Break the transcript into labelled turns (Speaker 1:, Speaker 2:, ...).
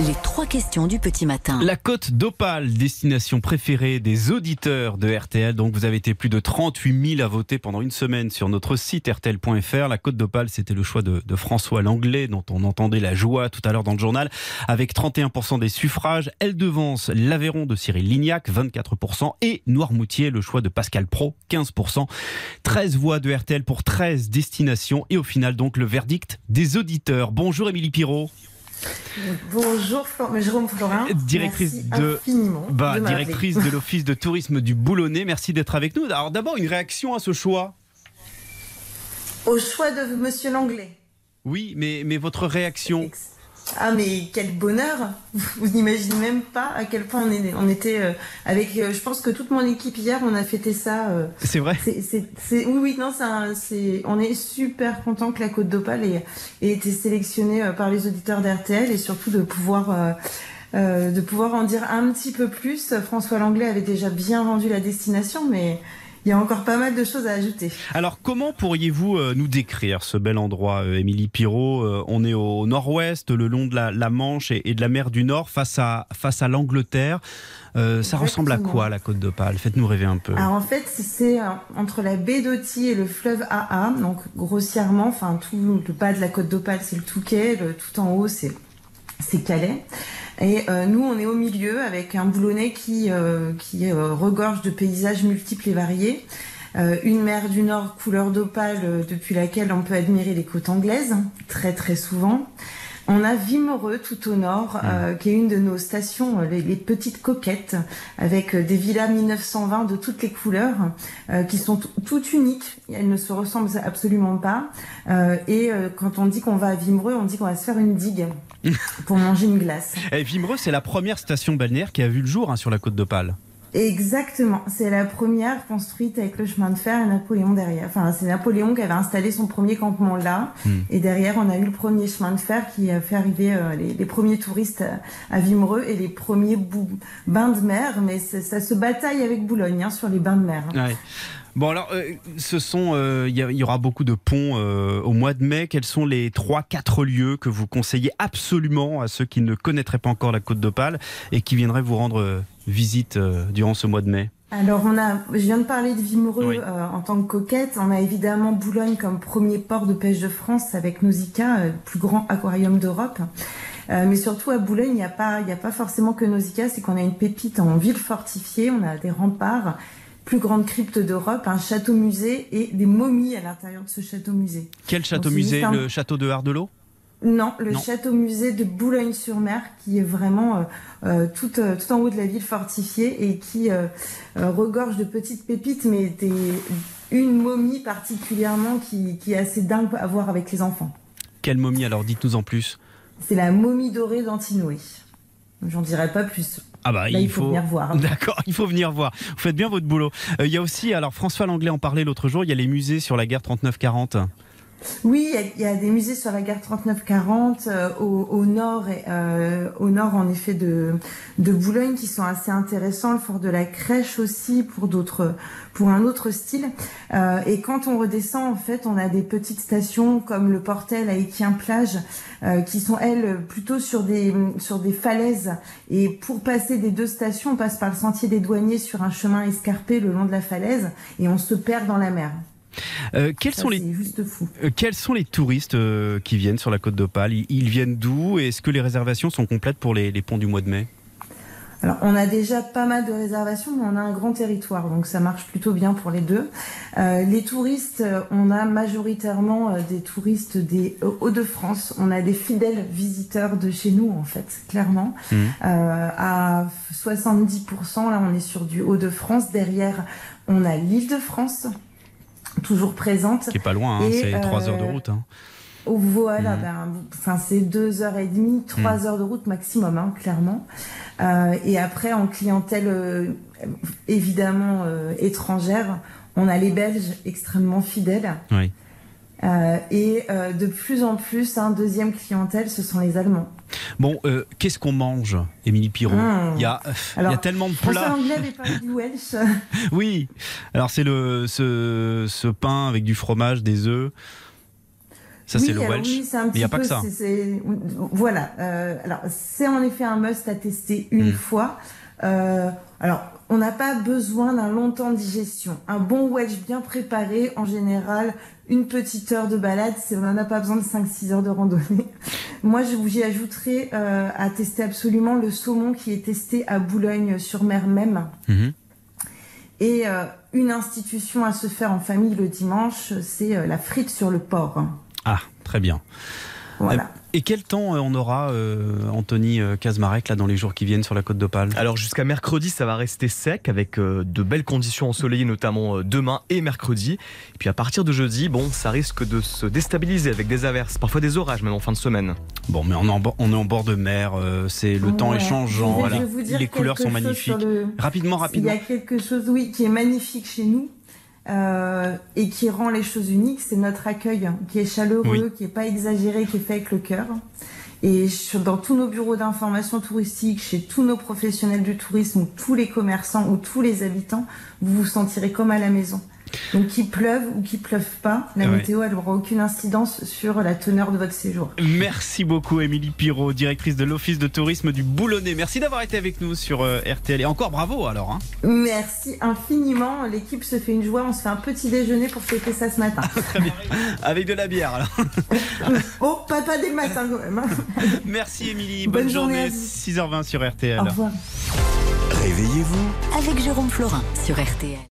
Speaker 1: Les trois questions du petit matin.
Speaker 2: La côte d'Opale, destination préférée des auditeurs de RTL. Donc vous avez été plus de 38 000 à voter pendant une semaine sur notre site rtl.fr. La côte d'Opale, c'était le choix de, François Langlais, dont on entendait la joie tout à l'heure dans le journal. Avec 31% des suffrages, elle devance l'Aveyron de Cyril Lignac, 24%, et Noirmoutier, le choix de Pascal Pro, 15%. 13 voix de RTL pour 13 destinations. Et au final, donc, le verdict des auditeurs. Bonjour Émilie Pirot.
Speaker 3: Bonjour Jérôme Florin.
Speaker 2: Directrice
Speaker 3: Merci
Speaker 2: de- Bah,
Speaker 3: de
Speaker 2: directrice de l'Office de tourisme du Boulonnais, merci d'être avec nous. Alors d'abord, une réaction à ce choix
Speaker 3: Au choix de Monsieur Langlais.
Speaker 2: Oui, mais, mais votre réaction?
Speaker 3: Ah mais quel bonheur Vous n'imaginez même pas à quel point on, est, on était euh, avec. euh, je pense que toute mon équipe hier, on a fêté ça. euh,
Speaker 2: C'est vrai
Speaker 3: c'est, oui, oui, non, c'est, on est super content que la Côte d'Opale ait, ait été sélectionnée par les auditeurs d'RTL et surtout de pouvoir, de pouvoir en dire un petit peu plus. François Langlais avait déjà bien vendu la destination, mais il y a encore pas mal de choses à ajouter.
Speaker 2: Alors comment pourriez-vous euh, nous décrire ce bel endroit, euh, Émilie Pirot Euh, On est au nord-ouest, le long de la, la Manche et, et de la mer du Nord, face à, face à l'Angleterre. Euh, ça ressemble à quoi la côte d'Opale? Faites-nous rêver un peu.
Speaker 3: Alors en fait, c'est entre la baie d'Oti et le fleuve AA, donc grossièrement, enfin tout le bas de la côte d'Opale, c'est le Touquet, le tout en haut, c'est Calais. Et euh, nous, on est au milieu avec un boulonnais qui euh, qui euh, regorge de paysages multiples et variés. Euh, une mer du Nord couleur d'opale euh, depuis laquelle on peut admirer les côtes anglaises, très très souvent. On a Vimereux tout au nord, euh, qui est une de nos stations, euh, les, les petites coquettes, avec des villas 1920 de toutes les couleurs, euh, qui sont toutes uniques. Elles ne se ressemblent absolument pas. Euh, et euh, quand on dit qu'on va à Vimereux, on dit qu'on va se faire une digue pour manger une glace.
Speaker 2: Eh, Vimereux, c'est la première station balnéaire qui a vu le jour hein, sur la côte d'Opale.
Speaker 3: Exactement, c'est la première construite avec le chemin de fer et Napoléon derrière. Enfin, c'est Napoléon qui avait installé son premier campement là,
Speaker 2: Hmm.
Speaker 3: et derrière on a eu le premier chemin de fer qui a fait arriver euh, les, les premiers touristes à, à Vimereux et les premiers bains de mer. Mais ça, se bataille avec Boulogne hein, sur les bains de mer. hein.
Speaker 2: Ouais. Bon alors, euh, ce sont, euh, il y, il aura beaucoup de ponts euh, au mois de mai. Quels sont les trois, quatre lieux que vous conseillez absolument à ceux qui ne connaîtraient pas encore la Côte d'Opale et qui viendraient vous rendre euh, visite euh, durant ce mois de mai
Speaker 3: Alors on a, je viens de parler de Vimereux
Speaker 2: Oui.
Speaker 3: euh, en tant que coquette. On a évidemment Boulogne comme premier port de pêche de France avec Nausicaa, euh, le plus grand aquarium d'Europe. Euh, mais surtout à Boulogne, il n'y a pas, il n'y a pas forcément que Nausicaa, c'est qu'on a une pépite en ville fortifiée. On a des remparts, plus grande crypte d'Europe, un château musée et des momies à l'intérieur de ce château musée.
Speaker 2: Quel château
Speaker 3: c'est
Speaker 2: musée
Speaker 3: juste un-
Speaker 2: Le château de Hardelot?
Speaker 3: Non, le
Speaker 2: Non.
Speaker 3: château musée de Boulogne-sur-Mer, qui est vraiment euh, euh, tout, euh, tout en haut de la ville fortifiée et qui euh, regorge de petites pépites, mais des, une momie particulièrement qui, qui est assez dingue à voir avec les enfants.
Speaker 2: Quelle momie alors Dites-nous en plus.
Speaker 3: C'est la momie dorée d'Antinoé. J'en dirai pas plus.
Speaker 2: Ah bah
Speaker 3: Là, il faut venir voir.
Speaker 2: D'accord, il faut venir voir. Vous faites bien votre boulot. Euh, Il y a aussi, alors François Langlais en parlait l'autre jour, il y a les musées sur la guerre 39-40.
Speaker 3: Oui, il y y, a des musées sur la gare 39-40 euh, au, au nord, euh, au nord en effet de, de Boulogne qui sont assez intéressants. Le fort de la Crèche aussi pour d'autres, pour un autre style. Euh, et quand on redescend, en fait, on a des petites stations comme le Portel à Équien plage euh, qui sont elles plutôt sur des sur des falaises. Et pour passer des deux stations, on passe par le sentier des douaniers sur un chemin escarpé le long de la falaise et on se perd dans la mer.
Speaker 2: Euh, quels,
Speaker 3: Ça,
Speaker 2: sont les, euh, quels sont les touristes euh, qui viennent sur la côte d'Opale? Ils, ils viennent d'où? Est-ce que les réservations sont complètes pour les, les ponts du mois de mai?
Speaker 3: Alors, on a déjà pas mal de réservations, mais on a un grand territoire, donc ça marche plutôt bien pour les deux. Euh, les touristes, on a majoritairement des touristes des Hauts-de-France. On a des fidèles visiteurs de chez nous, en fait, clairement.
Speaker 2: Mhm.
Speaker 3: Euh, à 70%, là, on est sur du Hauts-de-France. Derrière, on a l'Île-de-France, toujours présente.
Speaker 2: Qui est pas loin, hein, c'est
Speaker 3: euh,
Speaker 2: trois heures de route. hein.
Speaker 3: Voilà,
Speaker 2: Mhm.
Speaker 3: ben, enfin c'est deux heures et demie, trois
Speaker 2: Mhm.
Speaker 3: heures de route maximum, hein, clairement. Euh, et après, en clientèle euh, évidemment euh, étrangère, on a les Belges extrêmement fidèles.
Speaker 2: Oui.
Speaker 3: Euh, et euh, de plus en plus, un deuxième clientèle, ce sont les Allemands.
Speaker 2: Bon, euh, qu'est-ce qu'on mange, Émilie Pirot
Speaker 3: Mmh.
Speaker 2: il, y a, euh, il y a
Speaker 3: Alors,
Speaker 2: tellement de plats.
Speaker 3: Anglais avait parlé du Welsh.
Speaker 2: Oui, alors c'est le ce, ce pain avec du fromage, des œufs. Ça,
Speaker 3: Oui,
Speaker 2: c'est le
Speaker 3: alors
Speaker 2: Welsh.
Speaker 3: oui,
Speaker 2: Mais il n'y a pas que ça.
Speaker 3: voilà. euh, alors, c'est en effet un must à tester une
Speaker 2: Mm.
Speaker 3: fois. Euh, alors, on n'a pas besoin d'un long temps de digestion. Un bon wedge bien préparé, en général, une petite heure de balade, on n'en a pas besoin de 5-6 heures de randonnée. Moi, je vous y ajouterai euh, à tester absolument le saumon qui est testé à Boulogne-sur-Mer même.
Speaker 2: Mhm.
Speaker 3: Et euh, une institution à se faire en famille le dimanche, c'est euh, la frite sur le porc.
Speaker 2: Ah, très bien.
Speaker 3: Voilà.
Speaker 2: Et quel temps euh, on aura, euh, Anthony euh, Kazmarek, là, dans les jours qui viennent sur la côte d'Opale?
Speaker 4: Alors jusqu'à mercredi, ça va rester sec avec euh, de belles conditions ensoleillées, notamment euh, demain et mercredi. Et puis à partir de jeudi, bon, ça risque de se déstabiliser avec des averses, parfois des orages même en fin de semaine.
Speaker 2: Bon, mais on est en, bo- on est en bord de mer, euh, c'est le temps est changeant, voilà. les couleurs sont magnifiques.
Speaker 3: le-
Speaker 2: Rapidement,
Speaker 3: Il y
Speaker 2: rapidement.
Speaker 3: a quelque chose, oui, qui est magnifique chez nous euh, et qui rend les choses uniques, c'est notre accueil, hein, qui est chaleureux, qui est pas exagéré, qui est fait avec le cœur. Et sur- dans tous nos bureaux d'information touristique, chez tous nos professionnels du tourisme, ou tous les commerçants ou tous les habitants, vous vous sentirez comme à la maison. Donc qu'il pleuve ou qu'il pleuve pas, la
Speaker 2: ouais.
Speaker 3: météo elle n'aura aucune incidence sur la teneur de votre séjour.
Speaker 2: Merci beaucoup, Émilie Pirot, directrice de l'Office de tourisme du Boulonnais. Merci d'avoir été avec nous sur euh, RTL. Et encore bravo alors. hein.
Speaker 3: Merci infiniment. L'équipe se fait une joie. On se fait un petit déjeuner pour fêter ça ce matin.
Speaker 2: Avec de la bière alors.
Speaker 3: oh, papa dès le matin quand même. hein.
Speaker 2: Merci Émilie, bonne,
Speaker 3: Bonne journée
Speaker 2: journée.
Speaker 3: à vous.
Speaker 2: 6h20 sur RTL.
Speaker 3: Au revoir.
Speaker 5: Réveillez-vous
Speaker 1: Avec Jérôme Florin sur RTL.